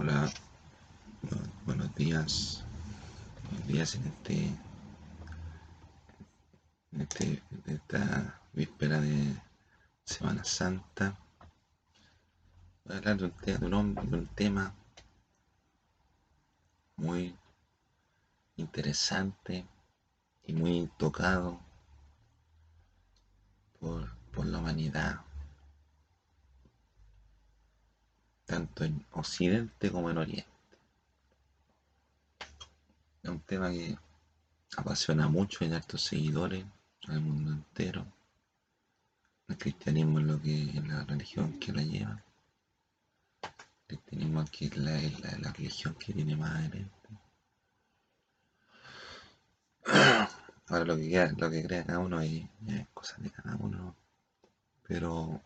Hola, buenos días. Buenos días en este, en este esta víspera de Semana Santa. Voy a hablar de un, de un tema muy interesante y muy tocado por, por la humanidad, tanto en Occidente como en Oriente. Es un tema que apasiona mucho y hartos seguidores en el mundo entero. El cristianismo es lo que es la religión que la lleva. El cristianismo aquí es la, la, religión que tiene más adelante. Ahora lo que, lo que crea cada uno es, es cosa de cada uno. Pero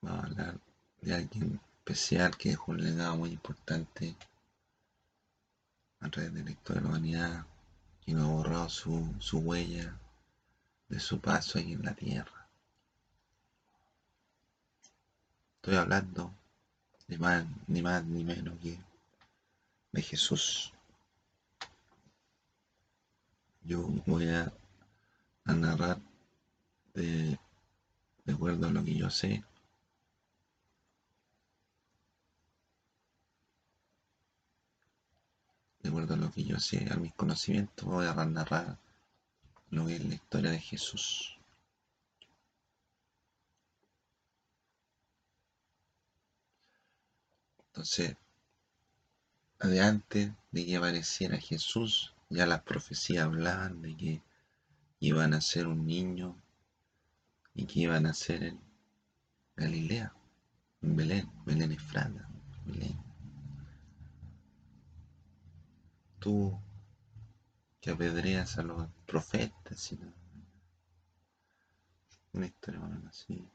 vamos a hablar de alguien especial que dejó un legado muy importante a través de la de la humanidad y no ha borrado su, su huella de su paso ahí en la tierra. Estoy hablando de más, ni más ni menos que de Jesús. Yo voy a, a narrar de, de acuerdo a lo que yo sé de acuerdo a lo que yo sé, a mis conocimientos, voy a narrar lo que es la historia de Jesús. Entonces, adelante de que apareciera Jesús, ya las profecías hablaban de que iban a ser un niño y que iban a ser en Galilea, en Belén, Belén Efrata, Belén. Tú que apedreas a los profetas, y una historia más así.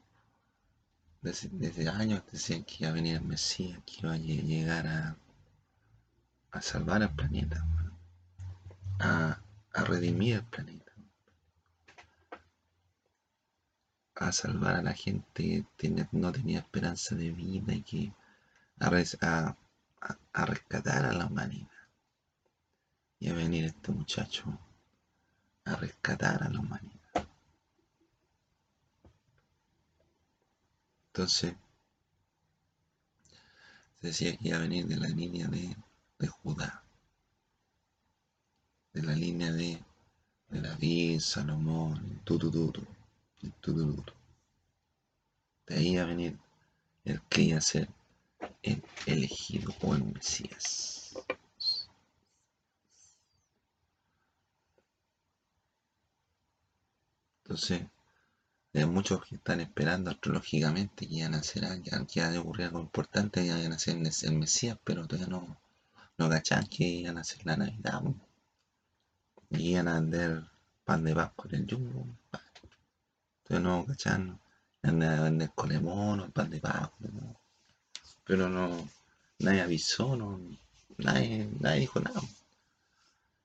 Desde, años decían que iba a venir el Mesías, que iba a llegar a, a salvar el planeta, a, a redimir el planeta, a salvar a la gente que no tenía esperanza de vida y que a, a rescatar a la humanidad y a venir este muchacho a rescatar a la humanidad. Entonces, se decía que iba a venir de la línea de, Judá, de la línea de, de David, Salomón, Tututuru, De ahí iba a venir el que iba a ser el elegido o el Mesías. Entonces, hay muchos que están esperando astrológicamente que iban a hacer que iba a ocurrir algo importante, que iban a hacer el Mesías, pero todavía no, no cachan que iban a hacer la Navidad. Y iban a vender pan de Pascua en el Jumbo. Entonces no cachan, iban a vender colemón, pan de Pascua. Pero no, nadie avisó, no, nadie, nadie dijo nada.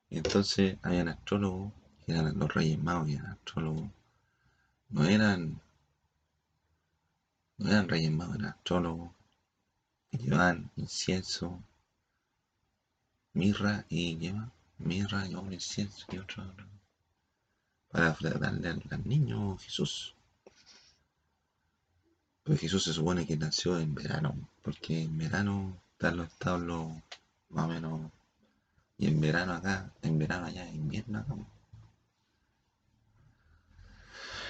Y entonces habían astrólogos, que eran los Reyes Magos, y eran astrólogos no eran, no eran reyes magos, eran astrólogos que llevaban incienso, mirra y lleva mirra y un incienso y otro para darle al, niño Jesús. Pues Jesús se supone que nació en verano, porque en verano están los establos más o menos, y en verano acá, en verano allá, en invierno acá.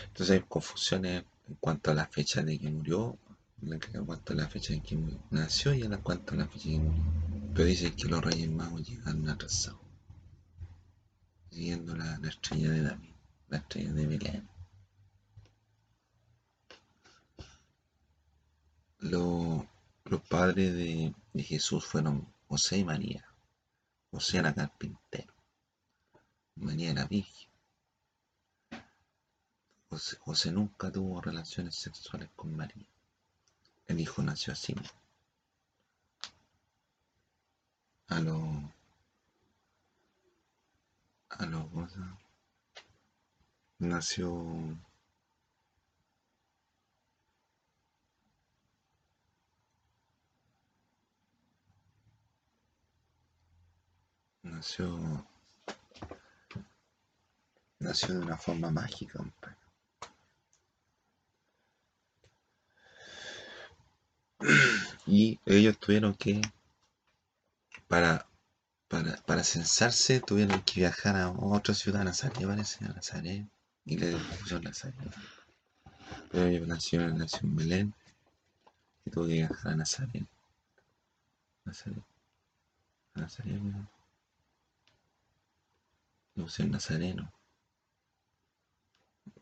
Entonces hay confusiones en cuanto a la fecha de que murió, en cuanto a la fecha en que nació y en cuanto a la fecha de que murió. Pero dicen que los reyes magos llegaron atrasados, siguiendo la, estrella de David, la estrella de Belén. los padres de, de, Jesús fueron José y María. José era carpintero, María era virgen. José nunca tuvo relaciones sexuales con María, el hijo nació así. A los a nació nació nació de una forma mágica, compadre. Y ellos tuvieron que, para, para, para censarse, tuvieron que viajar a otra ciudad, a Nazaret, parece, a Nazaret, y le pusieron Nazaret. Pero ellos nació, nació en Belén y tuvo que viajar a Nazaret. Nazaret. A Nazaret, ¿no? Pusieron Nazareno.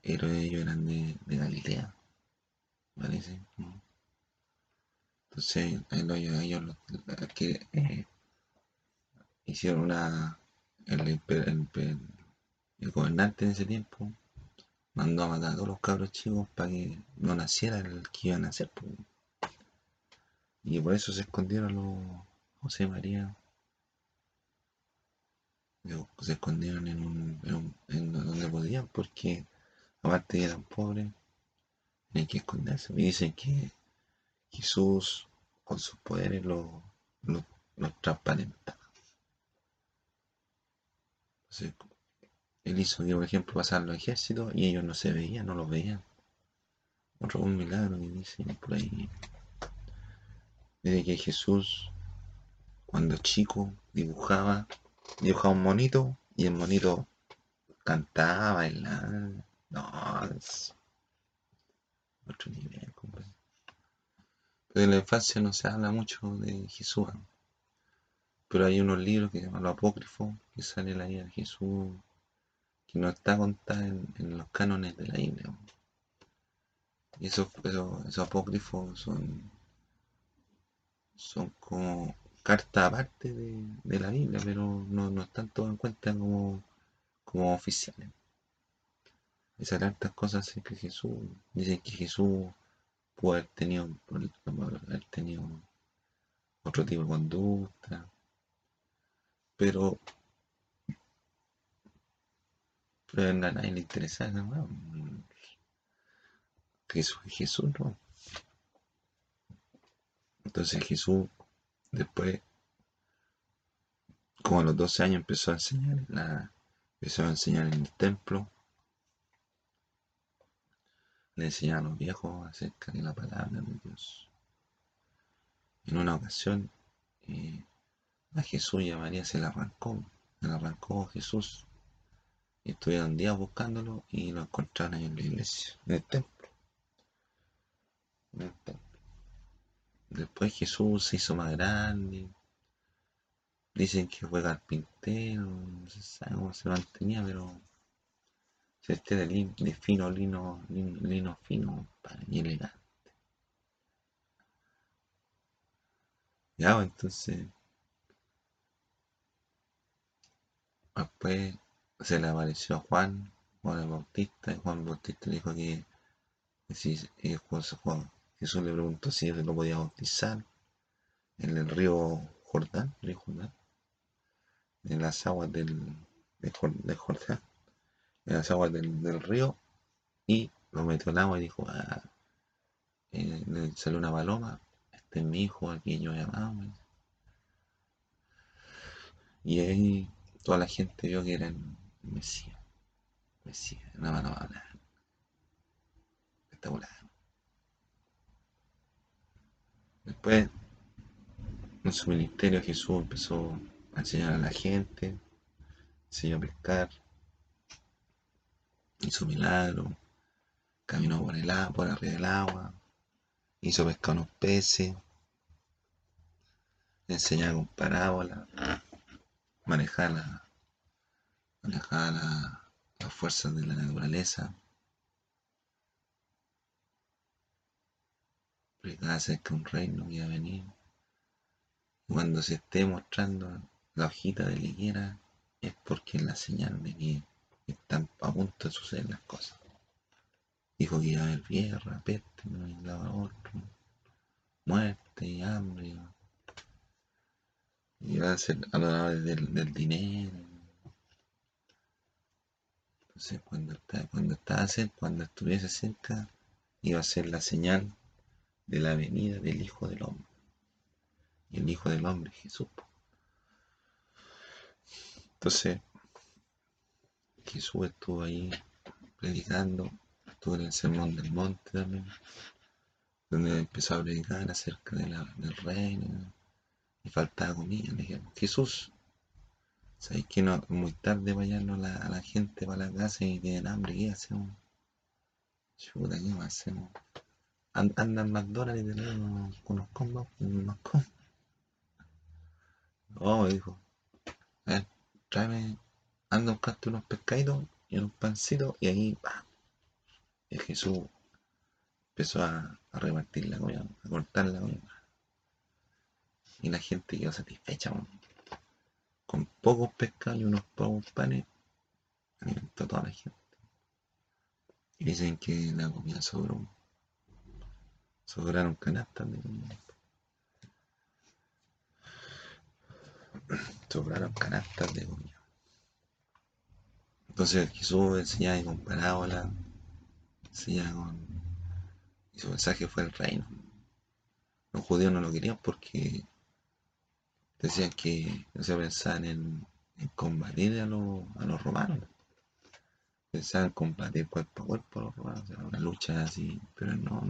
Pero ellos eran de, Galilea, parece. ¿no? Entonces, ellos, los- que, eh, hicieron una. El, el el gobernante en ese tiempo mandó a matar a todos los cabros chicos para que no naciera el que iban a nacer. po. Y por eso se escondieron los José María. Se escondieron en, un, en, un- en donde podían porque aparte eran pobres, tenían que esconderse. Y dicen que Jesús con sus poderes lo, los transparenta. Entonces, él hizo por ejemplo, pasaran los ejércitos y ellos no se veían, no los veían. Otro un milagro que dicen por ahí. Dice que Jesús, cuando chico, dibujaba, dibujaba un monito y el monito cantaba, bailaba. No, es otro nivel, compadre. En la infancia no se habla mucho de Jesús. Pero hay unos libros que llaman los apócrifos, que sale la vida de Jesús, que no está contada en, los cánones de la Biblia. Y esos, esos, apócrifos son, son como cartas aparte de, la Biblia, pero no, no están todas en cuenta como, como oficiales. Esas tantas cosas que Jesús, dicen que Jesús pudo haber tenido, otro tipo de conducta, pero, pero a nadie le interesa esa weá. Jesús es Jesús, ¿no? Entonces Jesús después, como a los 12 años empezó a enseñar, en la, empezó a enseñar en el templo, le enseñaba a los viejos acerca de la palabra de Dios. En una ocasión eh, a Jesús y a María se le arrancó, se le arrancó Jesús. Estuvieron días buscándolo y lo encontraron en la iglesia, en el templo. En el templo. Después Jesús se hizo más grande. Dicen que fue carpintero, no se sabe cómo se mantenía, pero vestía de, lin- de fino lino, lino, fino, y elegante. Ya, pues, entonces, después se le apareció a Juan, Juan el Bautista, y Juan Bautista le dijo que, que si Juan- Jesús le preguntó si él lo podía bautizar en el río Jordán, río Jordán, en las aguas del, de Jordán, en las aguas del, del río, y lo metió al agua y dijo, ah, eh, salió una paloma, este es mi hijo, a quien yo llamaba. Y ahí toda la gente vio que era el Mesías, Mesías, una hablar, espectacular. Después, en su ministerio, Jesús empezó a enseñar a la gente, enseñó a pescar, hizo milagros, caminó por el agua, por arriba del agua, hizo pescar unos peces, enseñaba con parábolas, manejaba, la, manejaba la- las fuerzas de la naturaleza, predicaba acerca de un reino que iba a venir. Cuando se esté mostrando la hojita de la higuera, es porque la señal de que están a punto de suceder las cosas. Dijo que iba a haber guerra, peste, no lado a otro, muerte hambre. Y va a ser a la del, del dinero. Entonces cuando cuando estaba cerca, cuando estuviese cerca, iba a ser la señal de la venida del Hijo del Hombre. Y el Hijo del Hombre es Jesús. Entonces, Jesús estuvo ahí predicando, estuvo en el sermón del monte también, donde empezó a predicar acerca del reino y faltaba comida. Le dijimos, Jesús, ¿sabes que no, muy tarde vayan a la, a la gente para la casa y tienen hambre? ¿Qué hacemos? Chuta, ¿qué hacemos? Andan en McDonald's y tenemos unos combos, unos combos. Oh, dijo, a tráeme, anda a buscarte unos pescaditos y unos pancitos y ahí, va. Y Jesús empezó a, a repartir la comida, a cortar la comida. Y la gente quedó satisfecha, con pocos pescados y unos pocos panes, alimentó a toda la gente. Y dicen que la comida sobró. Sobraron canastas de comida. Sobraron canastas de comida. Entonces Jesús enseñaba con parábola, enseñaba con... Y su mensaje fue el reino. Los judíos no lo querían porque decían que no se pensaban en, combatir a, los, a los romanos. Pensaban combatir cuerpo a cuerpo a los romanos, o una lucha así, pero no,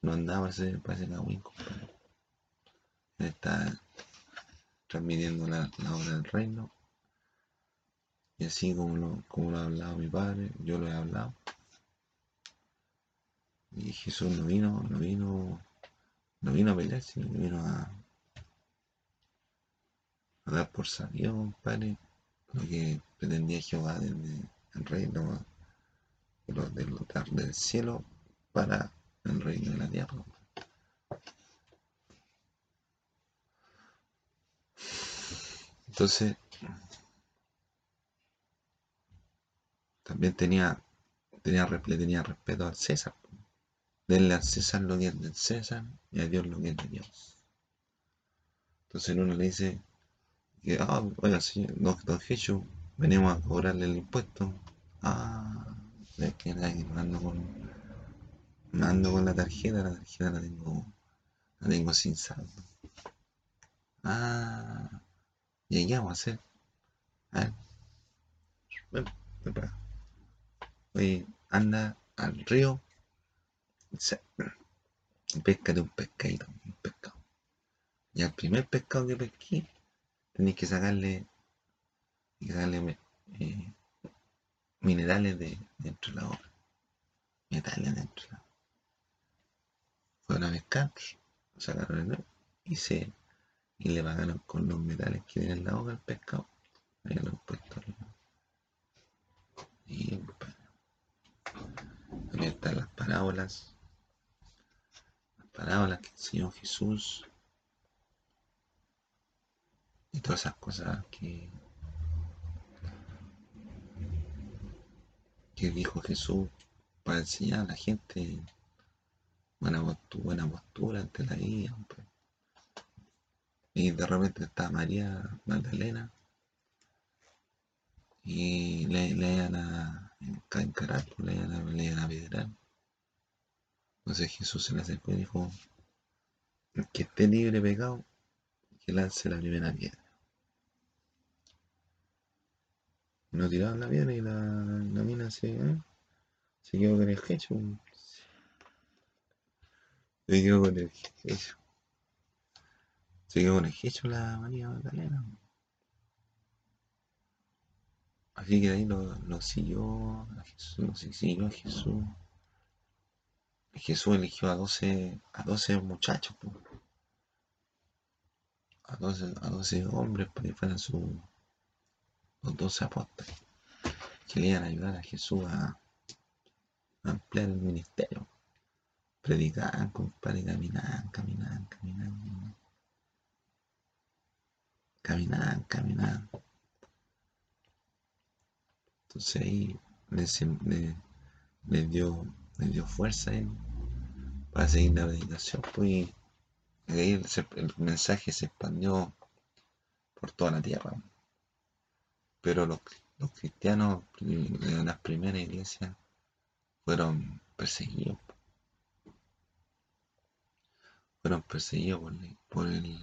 no, andaba ese, para ese cagüín, compadre. Está transmitiendo la, la obra del reino. Y así como lo, como lo ha hablado mi padre, yo lo he hablado. Y Jesús no vino, no vino, no vino a pelear, sino vino a, a dar por sabido, compadre, lo que pretendía Jehová desde el reino los, de los, del cielo para el reino de la tierra. Entonces, también tenía, tenía, tenía respeto al César. Denle al César lo que es del César y a Dios lo que de Dios. Entonces uno le dice que, ah, oiga, señor, don, don Jesús, venimos a cobrarle el impuesto. Ah, es que me ando con, me ando con la tarjeta, la tarjeta la tengo, la tengo sin saldo. Ah, y ahí vamos a hacer. A ver. Oye, anda al río, se, pescate un pescadito, un pescado. Y al primer pescado que pesqué, tenéis que sacarle, sacarle eh, minerales de dentro de la obra. Metales dentro de la obra. Fueron a pescar, sacaron el y se y le pagaron con los metales que tiene en la hoja al pescado. Lo han puesto. Y también están las parábolas. Las parábolas que enseñó Jesús. Y todas esas cosas que, que dijo Jesús para enseñar a la gente buena postura, buena postura ante la vida. Y de repente está María Magdalena y le, le iban a encarar, le iban a, le pedrar. Entonces Jesús se le acercó y dijo, que esté libre pecado, que lance la primera piedra. No tiraron la piedra y la, la mina se, ¿eh? se quedó con el hecho. Se quedó con el hecho. Se quedó con el hecho la María Magdalena. Así que ahí lo, lo siguió a Jesús, lo siguió a Jesús. Jesús eligió a 12, a 12 muchachos, po. a 12, a 12 hombres para que fueran sus los 12 apóstoles, que le iban a ayudar a Jesús a, a ampliar el ministerio. Predicaban, compadre, caminaban, caminaban, caminaban. Caminaban, caminaban. Entonces ahí les, le, le dio, le dio fuerza para seguir la predicación. Pues, y ahí el, mensaje se expandió por toda la tierra. Pero los, los cristianos de las primeras iglesias fueron perseguidos. Fueron perseguidos por, por el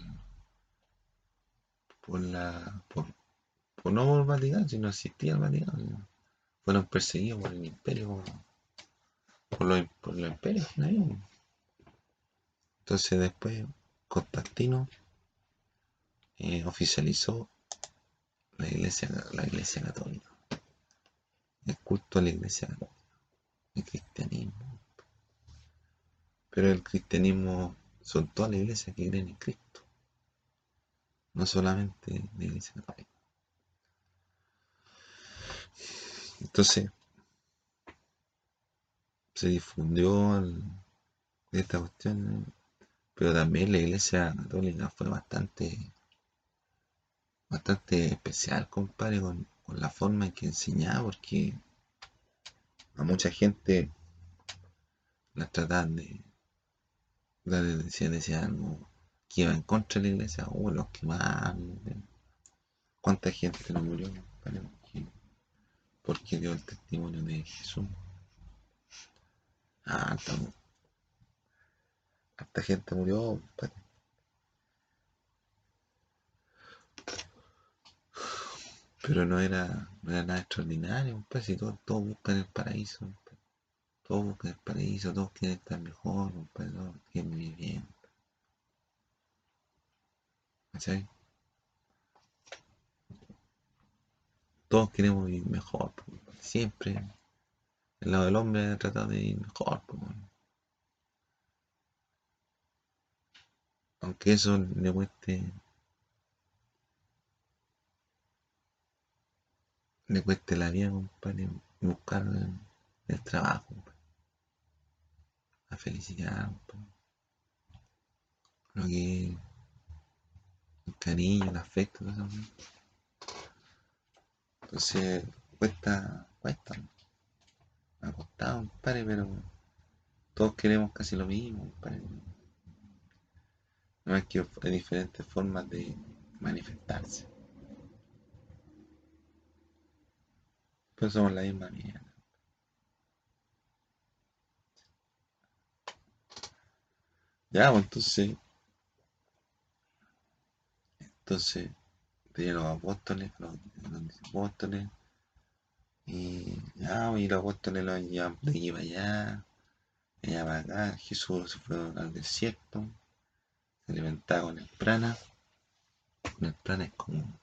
por la por, Pues no por el Vaticano, si no existía el Vaticano. Fueron perseguidos por el imperio, por los, por los imperios. Entonces después Constantino eh, oficializó la iglesia, la iglesia católica. El culto a la iglesia católica. El cristianismo. Pero el cristianismo son todas las iglesias que creen en Cristo. No solamente la iglesia católica. Entonces, se difundió esta cuestión, pero también la iglesia católica fue bastante bastante especial, compadre, con, la forma en que enseñaba, porque a mucha gente la trataban de, decían, decían que iba en contra de la iglesia, o los quemaban. ¿Cuánta gente no murió, compadre? Porque, dio el testimonio de Jesús. Ah, harta gente murió, compadre. Pero no era, no era nada extraordinario, pues si todos, buscan el paraíso, todos buscan el paraíso, todos quieren estar mejor, todos quieren vivir bien. ¿Cachai? Todos queremos vivir mejor, siempre el lado del hombre ha tratado de vivir mejor. Aunque eso le cueste le cueste la vida, compadre, buscar el, trabajo, la felicidad, lo que el cariño, el afecto, todo. Entonces, cuesta, cuesta. Me ha costado, compadre, pero todos queremos casi lo mismo, compadre. No es que hay diferentes formas de manifestarse. Pero somos la misma mierda. Ya, pues entonces. Entonces, tenían los apóstoles, los. Y pues, y los apóstoles los llevan de aquí para allá, allá para acá. Jesús se fue al desierto, se alimentaba con el prana. Con el prana es como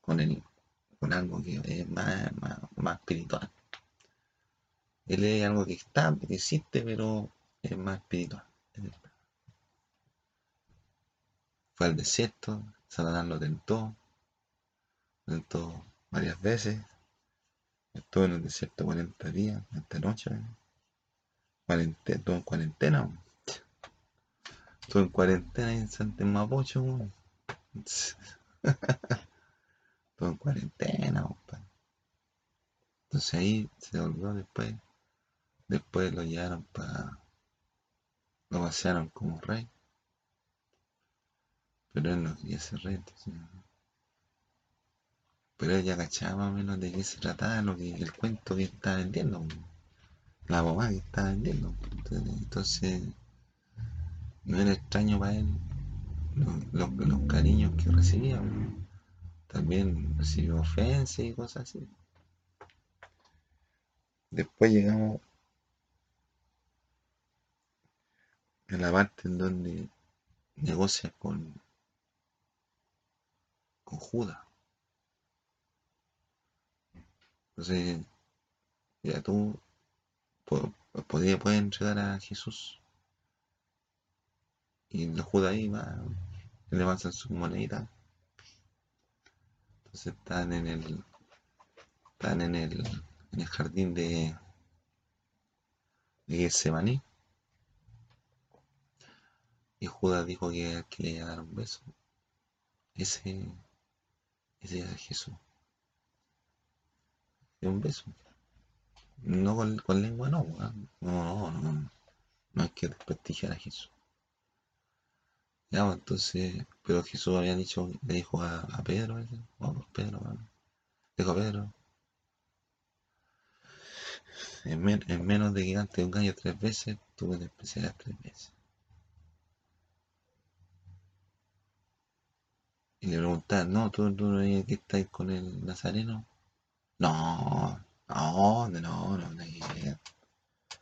con el con algo que es más, más, espiritual. Él es algo que está, que existe, pero es más espiritual. Fue al desierto, Satanás lo tentó, lo tentó varias veces. Estuvo en el desierto 40 días, 40 noches. Cuarentena, estuvo en cuarentena. Estuvo en cuarentena en Santa Mapocho. todo en cuarentena, Entonces ahí se volvió después. Después lo llevaron para. Lo vaciaron como rey. Pero él no quería ser rey. Pero él ya cachaba menos de qué se trataba lo que, el cuento que estaba vendiendo. La mamá que estaba vendiendo. Entonces, no era extraño para él los, los cariños que recibía también recibió ofensas y cosas así. Después llegamos a la parte en donde negocia con, con Judas. Entonces, ya tú podías puedes entregar a Jesús. Y los va, le sus moneditas están en el están en el, en el jardín de, de Getsemaní. Y Judas dijo que, que iba a dar un beso. Ese, ese es Jesús. Un beso. No con, lengua, no, no, no, no, no hay que desprestigiar a Jesús. Ya, pues, entonces, pero Jesús había dicho, le dijo a, Pedro, vamos, Pedro, vamos. Dijo a Pedro, en, menos de que antes un gallo tres veces, tú me despreciarás tres veces. Y le preguntaban, no, tú, tú que estás con el nazareno. No, no, no, no, no, hay que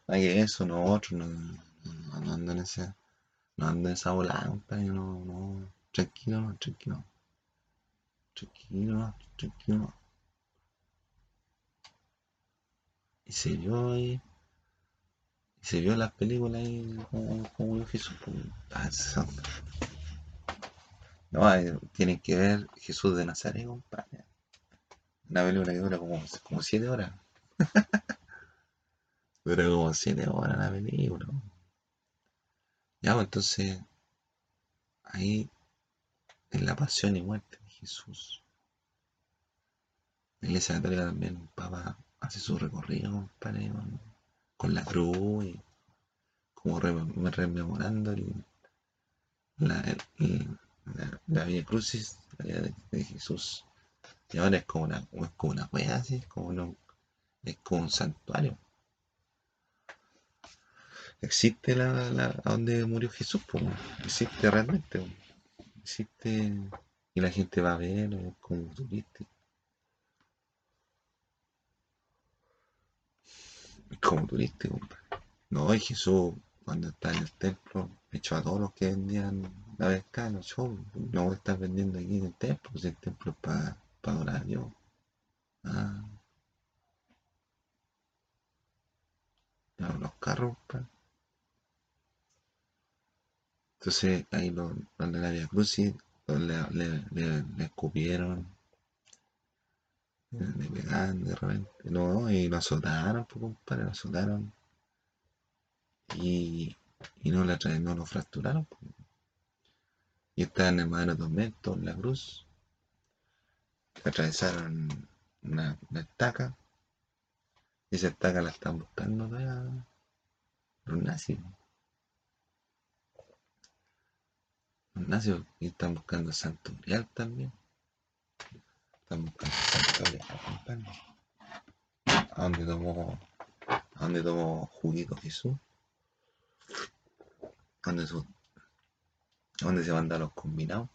hay eso, no otro, no, no, no ando en esa, no ando en esa volada, no, no, tranquilo, no, tranquilo. Tranquilo, no, tranquilo. No. Y se vio ahí, y se vio las películas ahí como, como Jesús, pues, no, tienen que ver Jesús de Nazaret, compadre. Una película que dura como, como siete horas. dura como siete horas la película. Ya, pues entonces, ahí, en la pasión y muerte de Jesús, la iglesia católica también, el Papa hace su recorrido, compadre, con, la cruz y como rememorando el, la, el, la, Vía Crucis, la vida de, Jesús. Y ahora es como una, es como una wea así, es como, es como un santuario. Existe la, donde murió Jesús, pues, existe realmente, existe y la gente va a verlo, es como turístico. Como turístico, no, y Jesús cuando está en el templo echó a todos los que vendían la en los shows. No voy a estar vendiendo aquí en el templo, pues el templo es para pa adorar a Dios. Ah. los carros, pa. Entonces ahí los, de la Via Crucis le, le, le, le, escupieron, le pegaron de repente, no, y lo azotaron, pues compadre, lo azotaron. Y, y no, la, no lo fracturaron. Pues. Y está en madero tormento, en la cruz. Atravesaron una, estaca. Y esa estaca la están buscando todavía los nazis. Los nazis y están buscando Santo Grial también. Están buscando Santo Grial, ¿A dónde tomó, a dónde tomó juguito Jesús? ¿A dónde su ¿Dónde se mandan los combinados?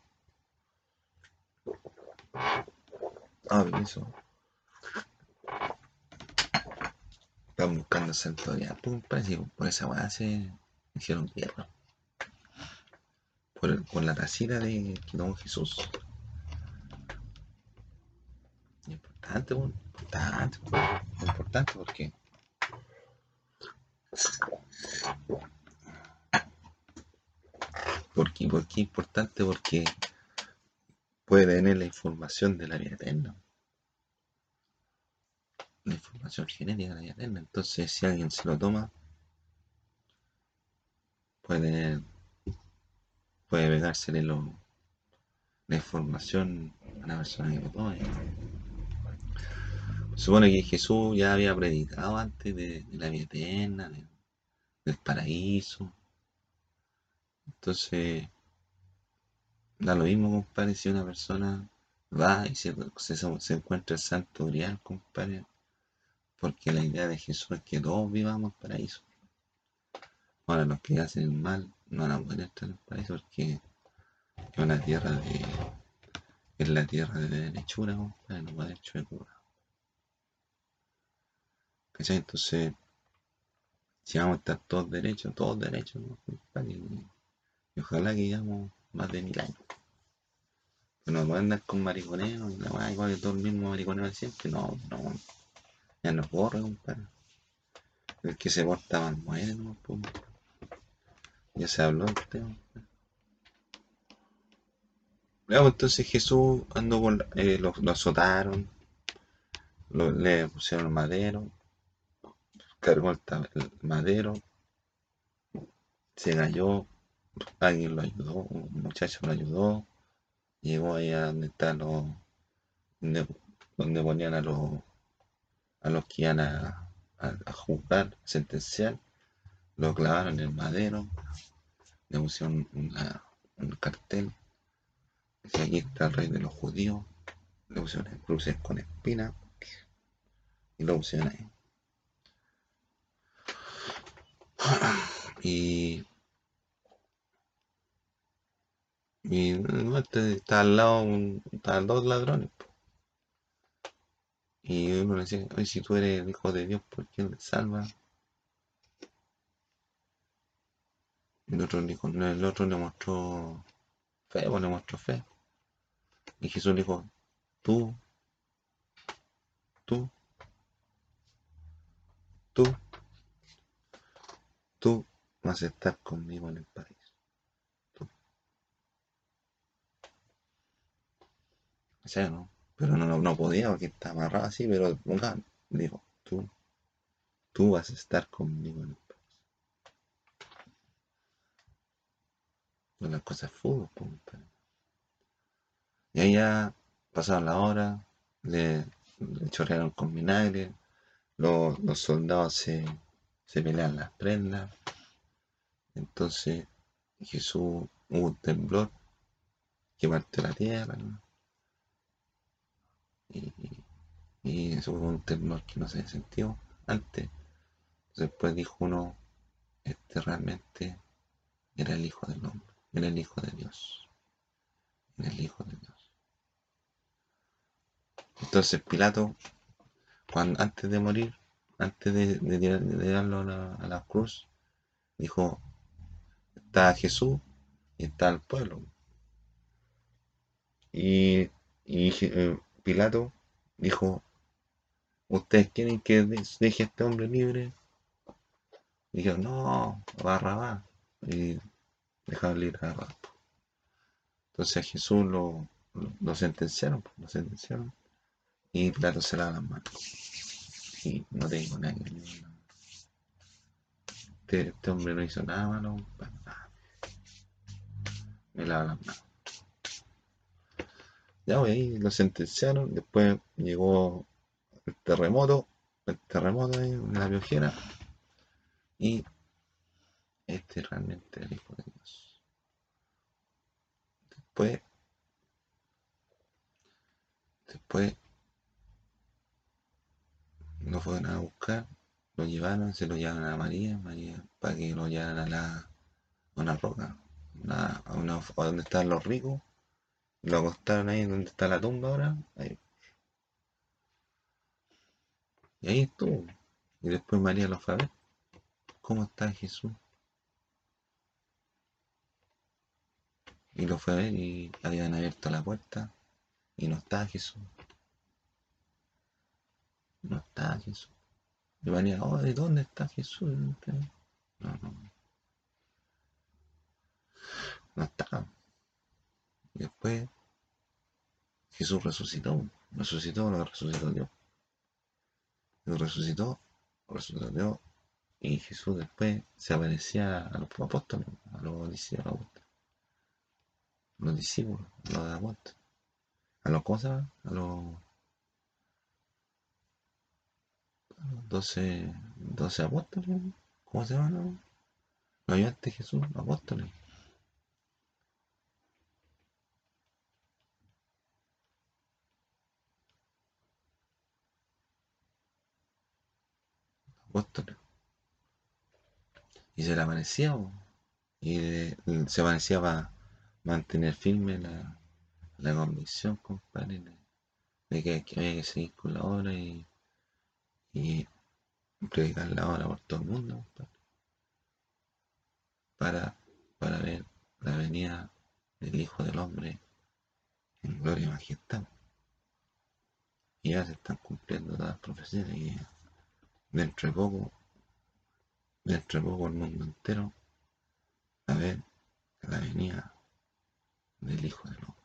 Ah, eso. Están buscando santuario. Pum, parece por esa weá se hicieron guerra. Por, por la tacita de Don Jesús. Importante, importante, importante porque ¿Por qué? ¿Por qué importante? Porque puede tener la información de la vida eterna. La información genética de la vida eterna. Entonces, si alguien se lo toma, puede puede pegársele lo, la información a la persona que lo tome. Supone que Jesús ya había predicado antes de, la vida eterna, del paraíso, entonces, da lo mismo, compadre, si una persona va y se, encuentra el santo grial, compadre, porque la idea de Jesús es que todos vivamos paraíso. Ahora, los que hacen el mal no van a poder entrar en el paraíso porque es una tierra de. es la tierra de lechura, compadre, no puede hecho de cura. ¿Cachai? Entonces, si vamos a estar todos derechos, todos derechos, compadre, y ojalá que lleguemos más de mil años. No pueden andar con mariconeo y la igual que todo el mismo mariconeo de siempre. No, no. Ya no corre, compadre. El que se porta mal muere, pues. Ya se habló del tema. Luego entonces Jesús andó con, eh, lo, azotaron, le pusieron el madero, cargó el madero, se cayó, alguien lo ayudó, un muchacho lo ayudó, llegó ahí a donde están los, donde, ponían a los, a los que iban a, a, juzgar, sentenciar, lo clavaron en el madero, le pusieron un cartel, que aquí está el rey de los judíos, le pusieron cruces con espina y lo pusieron ahí. Y Y no, este está al lado, un, está dos ladrones. po. Y uno le decía, oye, si tú eres el hijo de Dios, ¿por qué le salvas? El otro, el otro le mostró fe, pues le mostró fe. Y Jesús dijo, tú, tú, tú, tú vas a estar conmigo en el paraíso. Tú. O no. Pero no, no, no podía porque estaba amarrado así, pero ponga, dijo, tú, tú vas a estar conmigo en el paraíso. Pues las cosas fútbol, pues. Y ahí ya pasaron la hora, le, le chorrearon con vinagre, los, los soldados se, se pelean las prendas. Entonces Jesús hubo un temblor que partió la tierra, ¿no? Y, y eso hubo un temblor que no se sintió antes. Después dijo uno, este realmente era el Hijo del Hombre, era el Hijo de Dios, era el Hijo de Dios. Entonces Pilato, cuando, antes de morir, antes de, de, tirarlo a la, a la cruz, dijo, está Jesús y está el pueblo. Y, y Pilato dijo, ¿ustedes quieren que de- deje a este hombre libre? Y dijeron, no, Barrabás. Y dejaron libre a Barrabás. Entonces Jesús lo, lo, lo sentenciaron, pues, lo sentenciaron. Y Pilato se lava las manos. Y no te digo nada. que Este, este hombre no hizo nada malo, nada. Me lava las manos. Ya, pues, ahí lo sentenciaron. Después llegó el terremoto, el terremoto en la biojera. Y este realmente el Hijo de Dios. Después, después lo fueron a buscar, lo llevaron, se lo llevaron a María, María, para que lo llevaran a la una roca, a, una, a donde estaban los ricos, lo acostaron ahí donde está la tumba ahora, ahí. y ahí estuvo. Y después María lo fue a ver, ¿cómo está Jesús? Y lo fue a ver y habían abierto la puerta y no estaba Jesús. No estaba Jesús. Y María, oh, ¿de dónde está Jesús? No, está. no, no. Y después Jesús resucitó, resucitó, lo resucitó Dios. Resucitó, resucitó Dios. Y Jesús después se aparecía a los apóstoles, a los discípulos, a los discípulos, a los apóstoles. A los cosas, a los a los doce, doce apóstoles, ¿cómo se llaman? Los ayudantes de Jesús, apóstoles. Y se le aparecía, po. y se aparecía para mantener firme la, la convicción, compadre, de, de que, que había que seguir con la obra y, y predicar la obra por todo el mundo, compadre, para, para ver la venida del Hijo del Hombre en gloria y majestad. Y ya se están cumpliendo todas las profecías y dentro de poco, dentro de poco el mundo entero a ver la venida del Hijo del Hombre.